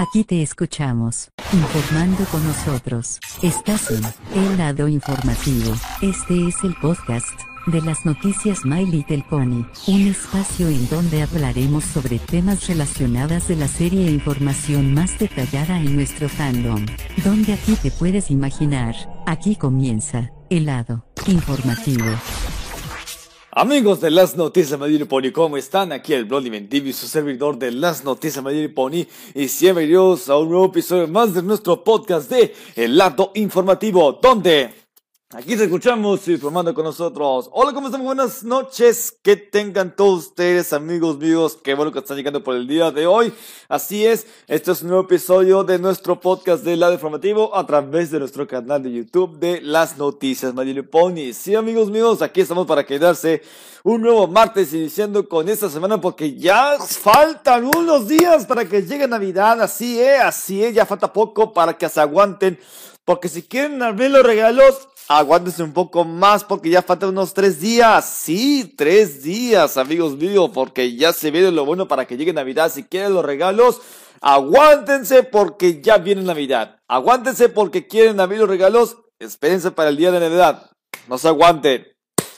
Aquí te escuchamos, informando con nosotros. Estás en El Lado Informativo. Este es el podcast de las noticias My Little Pony, un espacio en donde hablaremos sobre temas relacionados de la serie e información más detallada en nuestro fandom. Donde aquí te puedes imaginar, aquí comienza, el lado informativo. Amigos de las noticias My Pony, ¿cómo están? Aquí el Bloody TV, su servidor de las noticias My Pony, y bienvenidos a un nuevo episodio más de nuestro podcast de El Lado Informativo, donde Aquí te escuchamos y formando con nosotros. Hola, ¿cómo están? Buenas noches. Que tengan todos ustedes, amigos míos. Qué bueno que están llegando por el día de hoy. Así es, este es un nuevo episodio de nuestro podcast de lado informativo a través de nuestro canal de YouTube de las noticias Madrid Pony. Sí, amigos míos, aquí estamos para quedarse un nuevo martes iniciando con esta semana porque ya faltan unos días para que llegue Navidad. Así es, así es, ya falta poco para que se aguanten. Porque si quieren abrir los regalos, aguántense un poco más porque ya faltan unos tres días. Sí, tres días, amigos míos, porque ya se viene lo bueno para que llegue Navidad. Si quieren los regalos, aguántense porque ya viene Navidad. Aguántense porque quieren abrir los regalos. Espérense para el día de Navidad. No se aguanten.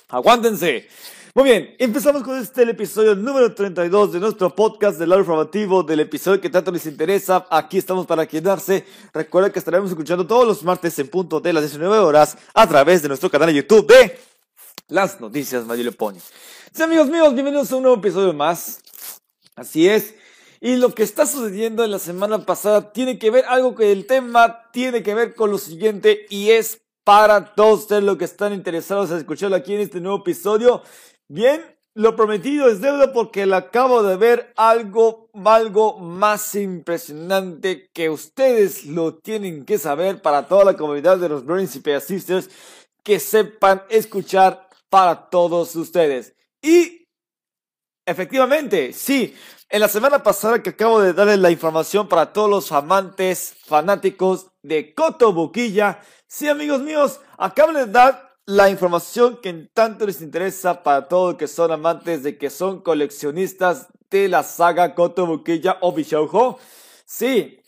Aguántense. Muy bien, empezamos con este episodio número 32 de nuestro podcast del lado informativo, del episodio que tanto les interesa. Aquí estamos para quedarse. Recuerden que estaremos escuchando todos los martes en punto de las 19 horas a través de nuestro canal de YouTube de Las Noticias Mario Pony. Sí, amigos míos, bienvenidos a un nuevo episodio más. Así es. Y lo que está sucediendo en la semana pasada tiene que ver algo que el tema tiene que ver con lo siguiente y es para todos ustedes los que están interesados en escucharlo aquí en este nuevo episodio. Bien, lo prometido es deuda porque le acabo de ver algo, algo más impresionante que ustedes lo tienen que saber para toda la comunidad de los y Sisters que sepan escuchar para todos ustedes. Y efectivamente, sí, en la semana pasada que acabo de darles la información para todos los amantes fanáticos de Coto Boquilla, sí amigos míos, acabo de dar la información que tanto les interesa para todos que son amantes de que son coleccionistas de la saga Kotobukiya o Bishoujo. Sí,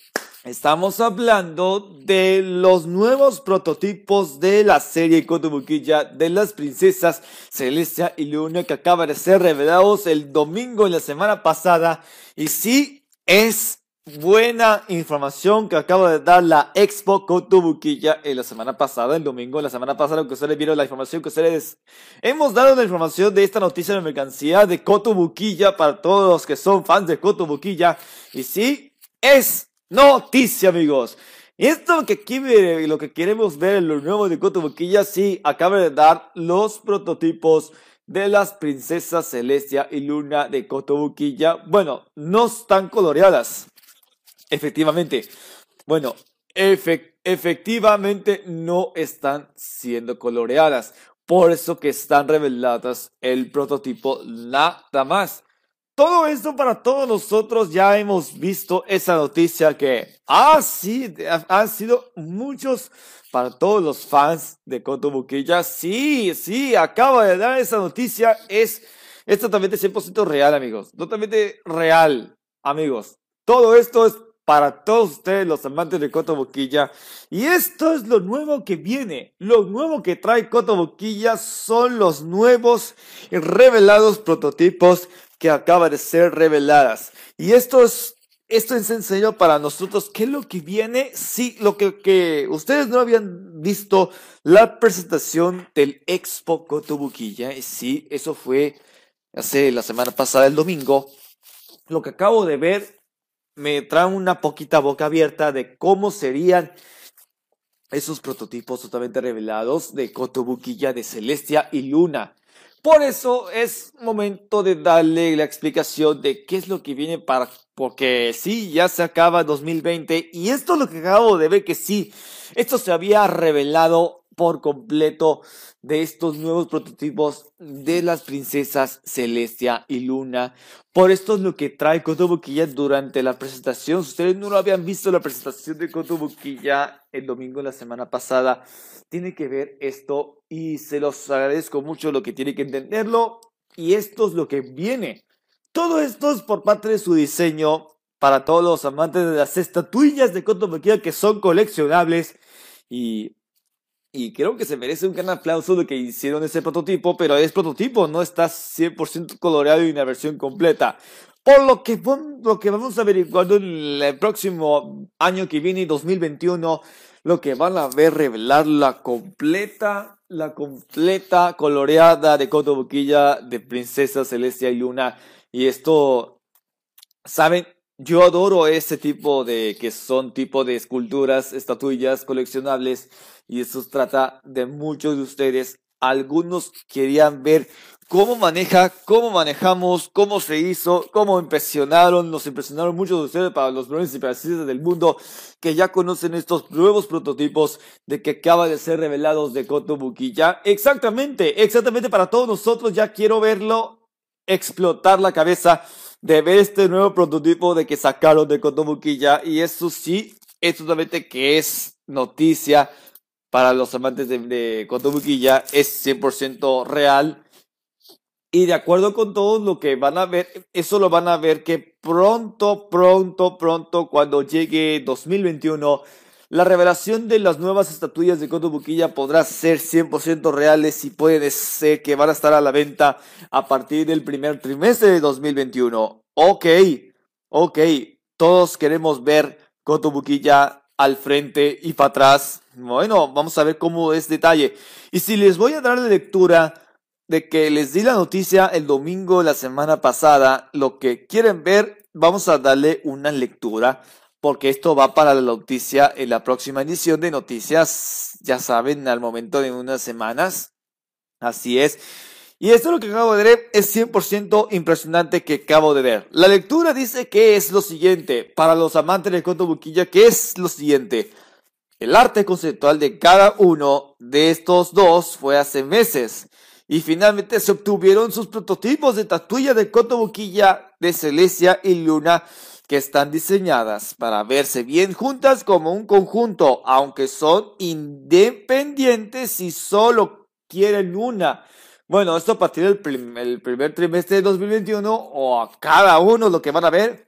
estamos hablando de los nuevos prototipos de la serie Kotobukiya de las princesas Celestia y Luna que acaban de ser revelados el domingo en la semana pasada. Y sí, es buena información que acaba de dar la Expo Cotobuquilla en la semana pasada, el domingo, la semana pasada, que ustedes vieron la información que ustedes hemos dado la información de esta noticia de mercancía de Cotobuquilla para todos los que son fans de Cotobuquilla. Y sí, es noticia, amigos. Y esto que, lo que queremos ver en lo nuevo de Cotobuquilla, sí, acaba de dar los prototipos de las princesas Celestia y Luna de Cotobuquilla. Bueno, no están coloreadas Efectivamente. Bueno, efectivamente no están siendo coloreadas. Por eso que están reveladas el prototipo nada más. Todo esto para todos nosotros ya hemos visto esa noticia que, ah, sí, han sido muchos para todos los fans de Cotobuquilla. Sí, sí, acaba de dar esa noticia. Es, es totalmente 100% real, amigos. Totalmente real, amigos. Todo esto es para todos ustedes los amantes de Coto Boquilla. Y esto es lo nuevo que viene. Lo nuevo que trae Coto Boquilla son los nuevos y revelados prototipos que acaban de ser reveladas. Y esto es, esto es sencillo para nosotros. ¿Qué es lo que viene? Sí, lo que, que ustedes no habían visto la presentación del Expo Coto Boquilla. Sí, eso fue hace la semana pasada, el domingo. Lo que acabo de ver me trae una poquita boca abierta de cómo serían esos prototipos totalmente revelados de Kotobukiya de Celestia y Luna. Por eso es momento de darle la explicación de qué es lo que viene para, porque sí, ya se acaba 2020 y esto es lo que acabo de ver que sí, esto se había revelado por completo de estos nuevos prototipos de las princesas Celestia y Luna. Por esto es lo que trae Kotobukiya durante la presentación. Si ustedes no lo habían visto la presentación de Kotobukiya el domingo de la semana pasada, tiene que ver esto y se los agradezco mucho lo que tiene que entenderlo. Y esto es lo que viene. Todo esto es por parte de su diseño para todos los amantes de las estatuillas de Kotobukiya que son coleccionables y y creo que se merece un gran aplauso de que hicieron ese prototipo, pero es prototipo, no está 100% coloreado y una versión completa. Por lo que, lo que vamos a averiguando en el próximo año que viene, 2021, lo que van a ver revelar la completa, la completa coloreada de Kotobukiya de Princesa Celestia y Luna. Y esto, ¿saben? Yo adoro ese tipo de, que son tipo de esculturas, estatuillas coleccionables y eso trata de muchos de ustedes. Algunos querían ver cómo maneja, cómo manejamos, cómo se hizo, cómo impresionaron, nos impresionaron muchos de ustedes para los y del mundo que ya conocen estos nuevos prototipos de que acaba de ser revelados de Kotobuki. Ya, exactamente, exactamente para todos nosotros ya quiero verlo explotar la cabeza de ver este nuevo prototipo de que sacaron de Kotobuki ya y eso sí, es totalmente que es noticia para los amantes de, de Kotobuki ya es 100% real. Y de acuerdo con todos lo que van a ver, eso lo van a ver que pronto, pronto, pronto, cuando llegue 2021, la revelación de las nuevas estatuillas de Kotobukiya podrá ser 100% reales y puede ser que van a estar a la venta a partir del primer trimestre de 2021. Ok, ok, todos queremos ver Kotobukiya al frente y para atrás. Bueno, vamos a ver cómo es detalle. Y si les voy a dar la lectura de que les di la noticia el domingo de la semana pasada, lo que quieren ver, vamos a darle una lectura, porque esto va para la noticia en la próxima edición de noticias, ya saben, al momento de unas semanas. Así es. Y esto lo que acabo de ver es 100% impresionante que acabo de ver. La lectura dice que es lo siguiente, para los amantes del Koto Buquilla, que es lo siguiente. El arte conceptual de cada uno de estos dos fue hace meses. Y finalmente se obtuvieron sus prototipos de tatuilla de Koto Buquilla, de Celestia y Luna que están diseñadas para verse bien juntas como un conjunto, aunque son independientes y solo quieren una. Bueno, esto a partir del primer trimestre de 2021 o a cada uno lo que van a ver,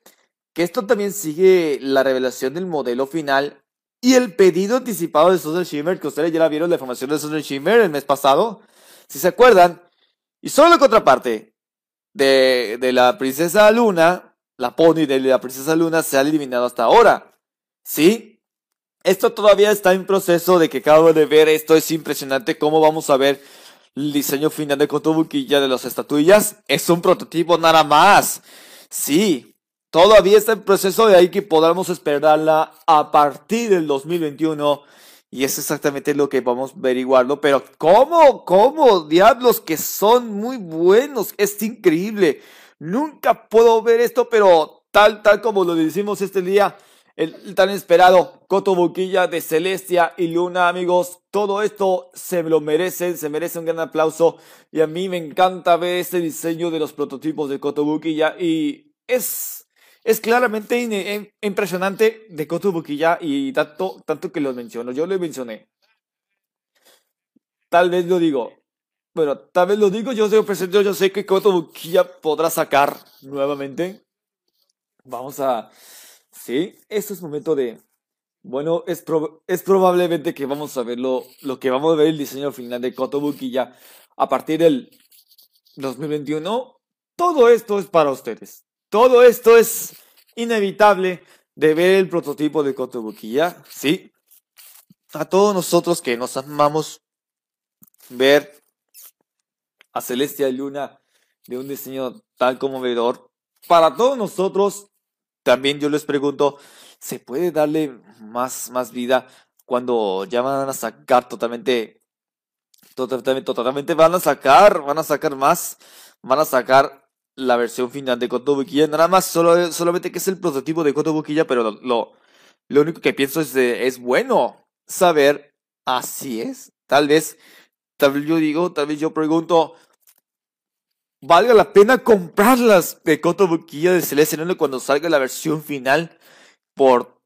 que esto también sigue la revelación del modelo final y el pedido anticipado de Susan Shimmer, que ustedes ya la vieron la información de Susan Shimmer el mes pasado, si se acuerdan. Y solo la contraparte de, de la princesa Luna, la pony de la princesa Luna se ha eliminado hasta ahora. ¿Sí? Esto todavía está en proceso de que acabo de ver, esto es impresionante cómo vamos a ver el diseño final de Kotobukiya de las estatuillas es un prototipo nada más. Sí, todavía está en proceso de ahí que podamos esperarla a partir del 2021. Y es exactamente lo que vamos a averiguarlo. Pero ¿cómo? ¿Cómo? Diablos que son muy buenos. Es increíble. Nunca puedo ver esto, pero tal, tal como lo decimos este día el tan esperado Coto Boquilla de Celestia y Luna, amigos. Todo esto se lo merece, se merece un gran aplauso. Y a mí me encanta ver este diseño de los prototipos de Coto Boquilla. Y es, es claramente impresionante de Coto Boquilla y tanto, tanto que lo menciono. Yo lo mencioné. Tal vez lo digo. Bueno, tal vez lo digo, yo sé, presente, yo sé que Coto Boquilla podrá sacar nuevamente. Vamos a Sí, esto es momento de... Bueno, es, es probablemente que vamos a ver lo, que vamos a ver el diseño final de Kotobuki ya a partir del 2021. Todo esto es para ustedes. Todo esto es inevitable de ver el prototipo de Kotobuki ya, ¿sí? A todos nosotros que nos amamos ver a Celestia Luna de un diseño tan conmovedor. Para todos nosotros también yo les pregunto, ¿se puede darle más, más vida cuando ya van a sacar totalmente, totalmente, totalmente van a sacar, van a sacar más, van a sacar la versión final de Kotobukiya, nada más solo, solamente que es el prototipo de Kotobukiya, pero lo, lo, único que pienso es, es bueno saber, así es, tal vez, tal vez yo digo, tal vez yo pregunto, valga la pena comprarlas de Kotobukiya de Celeste cuando salga la versión final. Por,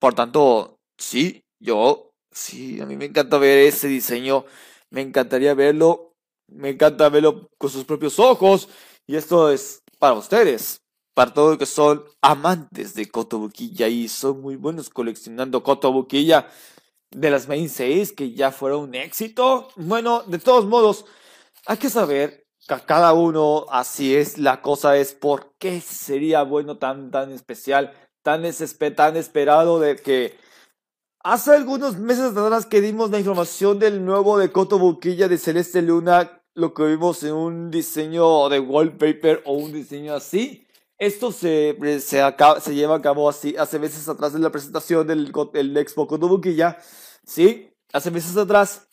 por tanto, sí, yo, sí, a mí me encanta ver ese diseño. Me encantaría verlo. Me encanta verlo con sus propios ojos. Y esto es para ustedes. para todos los que son amantes de Kotobukiya y son muy buenos coleccionando Kotobukiya de las main 6 que ya fueron un éxito. Bueno, de todos modos, hay que saber que cada uno así es la cosa es por qué sería bueno tan tan especial, tan, tan esperado de que hace algunos meses atrás que dimos la información del nuevo de Kotobukiya de Celeste Luna, lo que vimos en un diseño de wallpaper o un diseño así. Esto se, se, acaba, se lleva a cabo así hace meses atrás de la presentación del, del Expo Kotobukiya. ¿Sí? Hace meses atrás.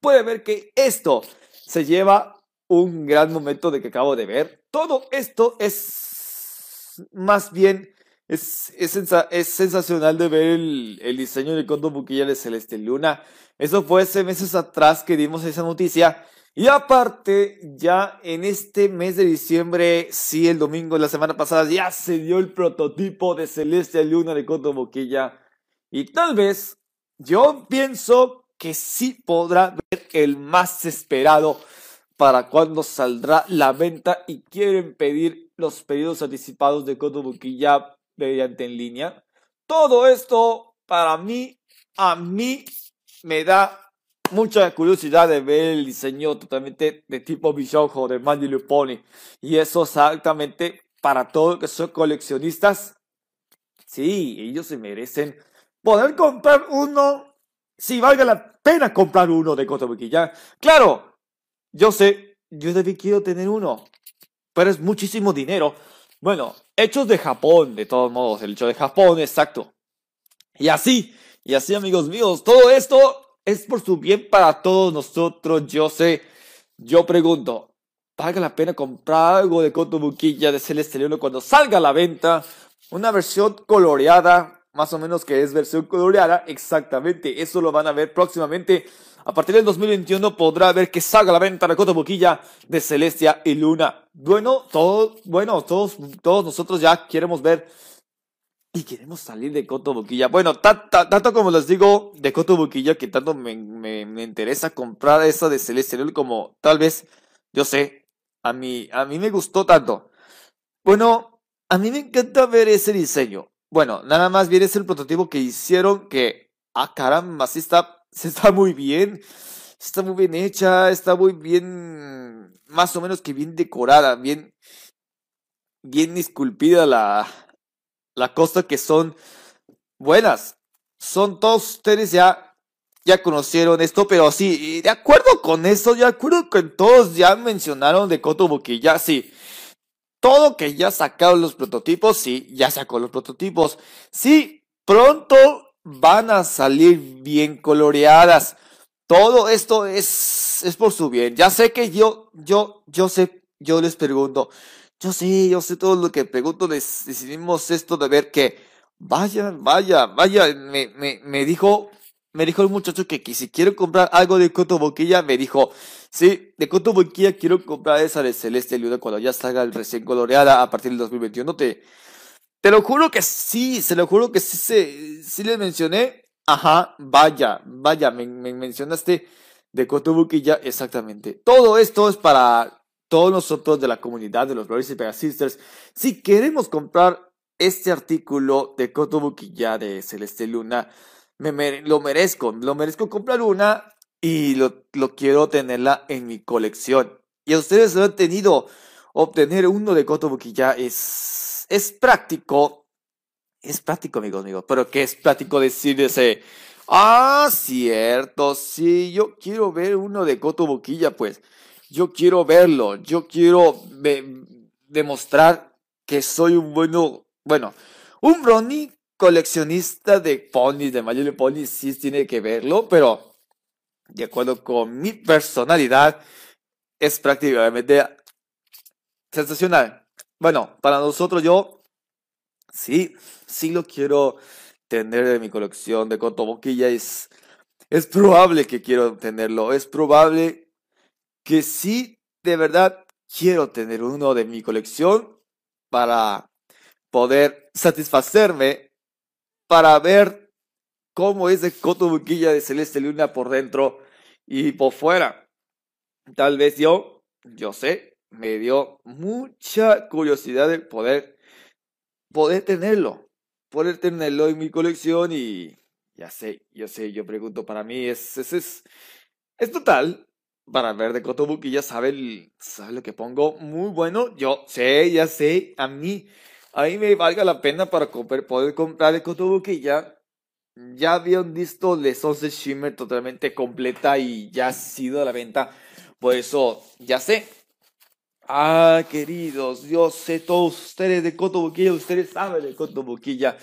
Puede ver que esto se lleva un gran momento de que acabo de ver. Todo esto es más bien es, es, es sensacional de ver el, el diseño de Kotobukiya de Celeste Luna. Eso fue hace meses atrás que dimos esa noticia. Y aparte, ya en este mes de diciembre, sí, el domingo de la semana pasada, ya se dio el prototipo de Celeste Luna de Coto Boquilla. Y tal vez, yo pienso que sí podrá ver el más esperado para cuando saldrá la venta y quieren pedir los pedidos anticipados de Coto Boquilla mediante en línea. Todo esto, para mí, a mí me da mucha curiosidad de ver el diseño totalmente de tipo Bishojo de My Pony. Y eso exactamente para todos los que son coleccionistas. Sí, ellos se merecen poder comprar uno si valga la pena comprar uno de ya Claro, yo sé, yo también quiero tener uno, pero es muchísimo dinero. Bueno, hechos de Japón, de todos modos, el hecho de Japón, exacto. Y así, y así amigos míos, todo esto es por su bien para todos nosotros, yo sé. Yo pregunto, ¿valga la pena comprar algo de Buquilla de Celeste León cuando salga a la venta? Una versión coloreada, más o menos que es versión coloreada, exactamente. Eso lo van a ver próximamente. A partir del 2021 podrá ver que salga a la venta la Buquilla de Celestia y Luna. Bueno, todos, bueno, todos, todos nosotros ya queremos ver y queremos salir de Coto Boquilla. Bueno, tanto como les digo de Coto Boquilla que tanto me, me, me interesa comprar esa de Celeste como tal vez, yo sé, a mí, a mí me gustó tanto. Bueno, a mí me encanta ver ese diseño. Bueno, nada más bien es el prototipo que hicieron que, ah caramba, sí está, sí está muy bien. Está muy bien hecha, está muy bien, más o menos que bien decorada, bien, bien esculpida la, la cosa que son buenas. Son todos ustedes ya, ya conocieron esto, pero sí, de acuerdo con eso, de acuerdo con todos ya mencionaron de Kotobu que ya sí. Todo que ya sacaron los prototipos, sí, ya sacó los prototipos. Sí, pronto van a salir bien coloreadas. Todo esto es, es por su bien. Ya sé que yo, yo, yo sé, yo les pregunto, yo sé, yo sé todo lo que pregunto, decidimos esto de ver que, vaya, vaya, vaya, me, me, me dijo, me dijo el muchacho que, que si quiero comprar algo de Coto Boquilla, me dijo, sí, de Coto Boquilla quiero comprar esa de Celeste Luna cuando ya salga el recién coloreada a partir del 2021. Te, te lo juro que sí, se lo juro que sí, se, sí les mencioné. Ajá, vaya, vaya, me, me mencionaste de Coto Boquilla, exactamente. Todo esto es para todos nosotros de la comunidad de los Brothers y Pega Sisters, si queremos comprar este artículo de Kotobuki ya de Celeste Luna, me, lo merezco, lo merezco comprar una y lo, lo quiero tenerla en mi colección. Y a ustedes lo han tenido, obtener uno de Kotobuki ya es, es práctico, es práctico, amigos míos, pero que es práctico decir ese, ah, cierto, sí, yo quiero ver uno de Kotobuki pues yo quiero verlo, yo quiero demostrar que soy un bueno, bueno, un brony coleccionista de ponis, de My Pony, sí tiene que verlo, pero de acuerdo con mi personalidad, es prácticamente sensacional. Bueno, para nosotros yo, sí, sí lo quiero tener en mi colección de Cotoboquilla, es, es probable que quiero tenerlo, es probable que sí, de verdad, quiero tener uno de mi colección para poder satisfacerme, para ver cómo es de Cotobuquilla de Celeste Luna por dentro y por fuera. Tal vez yo, yo sé, me dio mucha curiosidad de poder, poder tenerlo, poder tenerlo en mi colección y ya sé, yo sé, yo pregunto, para mí es, es, es, es total, para ver de Kotobuki ya sabe, sabe lo que pongo, muy bueno, yo sé, ya sé, a mí, a mí me valga la pena para poder comprar el Kotobuki ya, ya habían visto de Sunset Shimmer totalmente completa y ya ha sido a la venta, por eso, ya sé, Ah, queridos, yo sé todos ustedes de Cotobuquilla, ustedes saben de Cotobuquilla.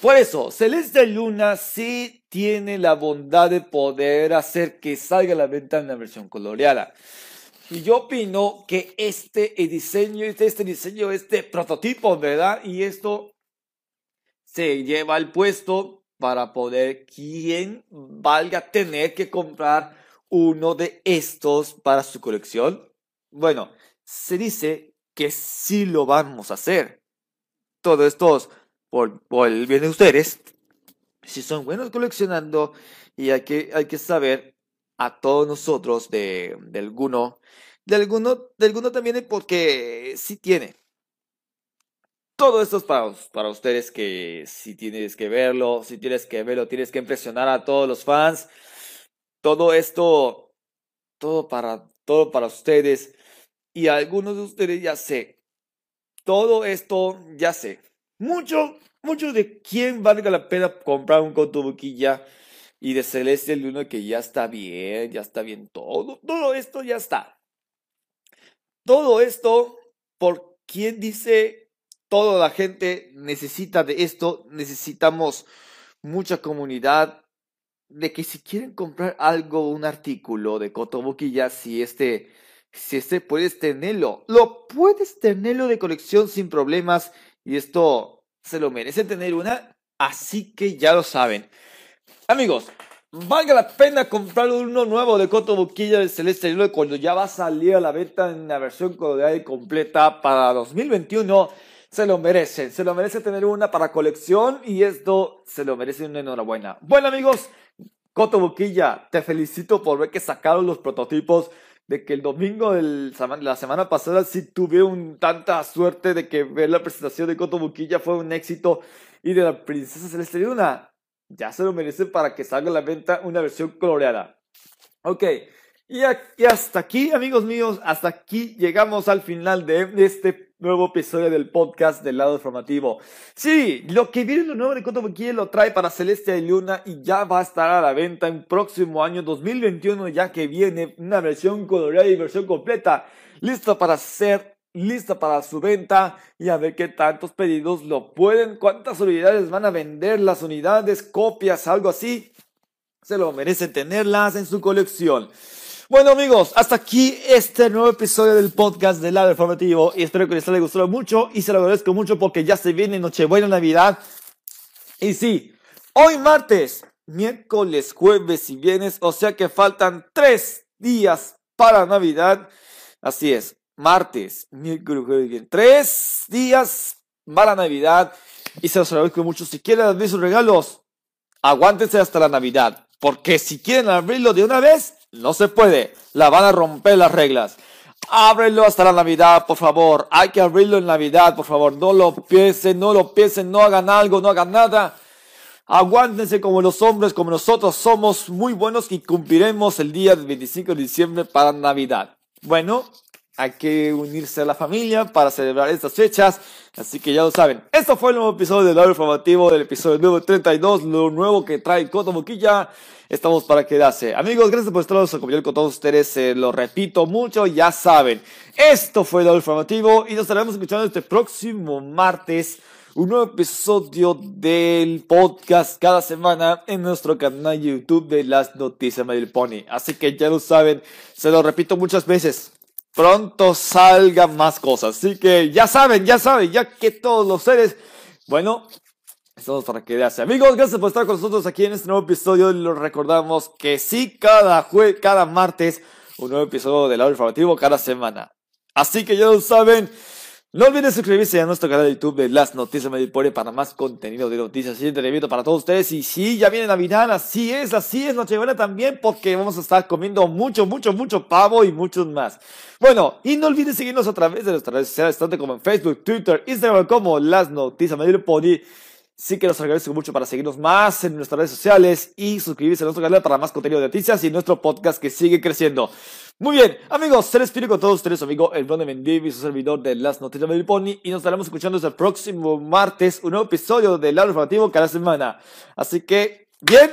Por eso, Celeste Luna sí tiene la bondad de poder hacer que salga a la venta en la versión coloreada. Y yo opino que este diseño, este, este diseño, este prototipo, ¿verdad? Y esto se lleva al puesto para poder quien valga tener que comprar uno de estos para su colección. Bueno, se dice que sí lo vamos a hacer. Todo esto por, por el bien de ustedes. Si son buenos coleccionando y hay que, hay que saber a todos nosotros de, alguno, de alguno, de alguno también porque sí tiene. Todo esto es para, para ustedes que si tienes que verlo, si tienes que verlo, tienes que impresionar a todos los fans. Todo esto, todo para, todo para ustedes y algunos de ustedes ya sé. Todo esto ya sé. Mucho, mucho de quién valga la pena comprar un cotobuquilla y de Celeste el uno que ya está bien, ya está bien todo. Todo esto ya está. Todo esto por quién dice toda la gente necesita de esto, necesitamos mucha comunidad de que si quieren comprar algo, un artículo de cotobuquilla, si este si este puedes tenerlo, lo puedes tenerlo de colección sin problemas y esto se lo merece tener una, así que ya lo saben. Amigos, valga la pena comprar uno nuevo de Coto Boquilla de Celeste cuando ya va a salir a la venta en la versión coloreada y completa para 2021. Se lo merecen, se lo merece tener una para colección y esto se lo merece una enhorabuena. Bueno amigos, Coto Boquilla, te felicito por ver que sacaron los prototipos de que el domingo de la semana pasada sí tuve un, tanta suerte de que ver la presentación de Coto Buquilla fue un éxito y de la Princesa Celeste Luna. Ya se lo merece para que salga a la venta una versión coloreada. Ok, y, hasta aquí, amigos míos, hasta aquí llegamos al final de este nuevo episodio del podcast del lado informativo. Sí, lo que viene lo nuevo de Coto lo trae para Celestia y Luna y ya va a estar a la venta en próximo año 2021, ya que viene una versión coloreada y versión completa, lista para ser lista para su venta y a ver qué tantos pedidos lo pueden, cuántas unidades van a vender, las unidades, copias, algo así. Se lo merecen tenerlas en su colección. Bueno amigos, hasta aquí este nuevo episodio del podcast del lado informativo y espero que les haya gustado mucho y se lo agradezco mucho porque ya se viene Nochebuena Navidad. Y sí, hoy martes, miércoles, jueves y viernes, o sea que faltan tres días para Navidad. Así es, martes, miércoles, jueves y viernes. Tres días para Navidad y se los agradezco mucho. Si quieren abrir sus regalos, aguántense hasta la Navidad. Porque si quieren abrirlo de una vez, no se puede. La van a romper las reglas. Ábrelo hasta la Navidad, por favor. Hay que abrirlo en Navidad, por favor. No lo piensen, no lo piensen, no hagan algo, no hagan nada. Aguántense como los hombres, como nosotros somos muy buenos y cumpliremos el día del 25 de diciembre para Navidad. Bueno, hay que unirse a la familia para celebrar estas fechas. Así que ya lo saben. Esto fue el nuevo episodio del audio informativo del episodio número 32. Lo nuevo que trae Coto Boquilla. Estamos para quedarse. Amigos, gracias por estar acompañando con todos ustedes. Se lo repito mucho, ya saben. Esto fue el audio informativo y nos estaremos escuchando este próximo martes. Un nuevo episodio del podcast cada semana en nuestro canal YouTube de las noticias del Pony. Así que ya lo saben, se lo repito muchas veces pronto salgan más cosas. Así que ya saben, ya saben, ya que todos los seres, bueno, estamos para quedarse. Amigos, gracias por estar con nosotros aquí en este nuevo episodio. Los recordamos que sí, cada jue cada martes, un nuevo episodio del lado informativo cada semana. Así que ya lo saben. No olviden suscribirse a nuestro canal de YouTube de Las Noticias Medipore para más contenido de noticias y para todos ustedes. Y sí, ya viene Navidad, así es, así es, Nochebuena también, porque vamos a estar comiendo mucho, mucho, mucho pavo y muchos más. Bueno, y no olviden seguirnos a través de nuestras redes sociales, tanto como en Facebook, Twitter, Instagram, como Las Noticias Medipore. Sí que nos agradezco mucho para seguirnos más en nuestras redes sociales y suscribirse a nuestro canal para más contenido de noticias y nuestro podcast que sigue creciendo. Muy bien, amigos, se les con todos ustedes, amigo el de su servidor de las noticias de Pony, y nos estaremos escuchando el próximo martes, un nuevo episodio del Lado Informativo cada semana. Así que, bien,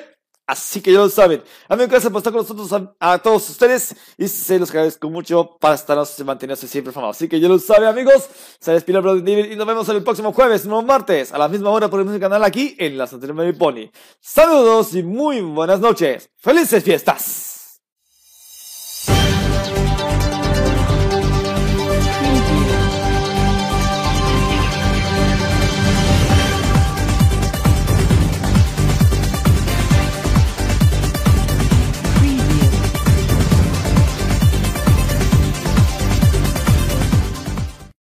así que ya lo saben. Amigos, gracias por estar con nosotros a, todos ustedes, y se los agradezco mucho para estarnos y mantenerse siempre famosos. Así que ya lo saben, amigos, se despide el Ron y nos vemos el próximo jueves, nuevo martes, a la misma hora por el mismo canal aquí en las noticias de Pony. Saludos y muy buenas noches. ¡Felices fiestas!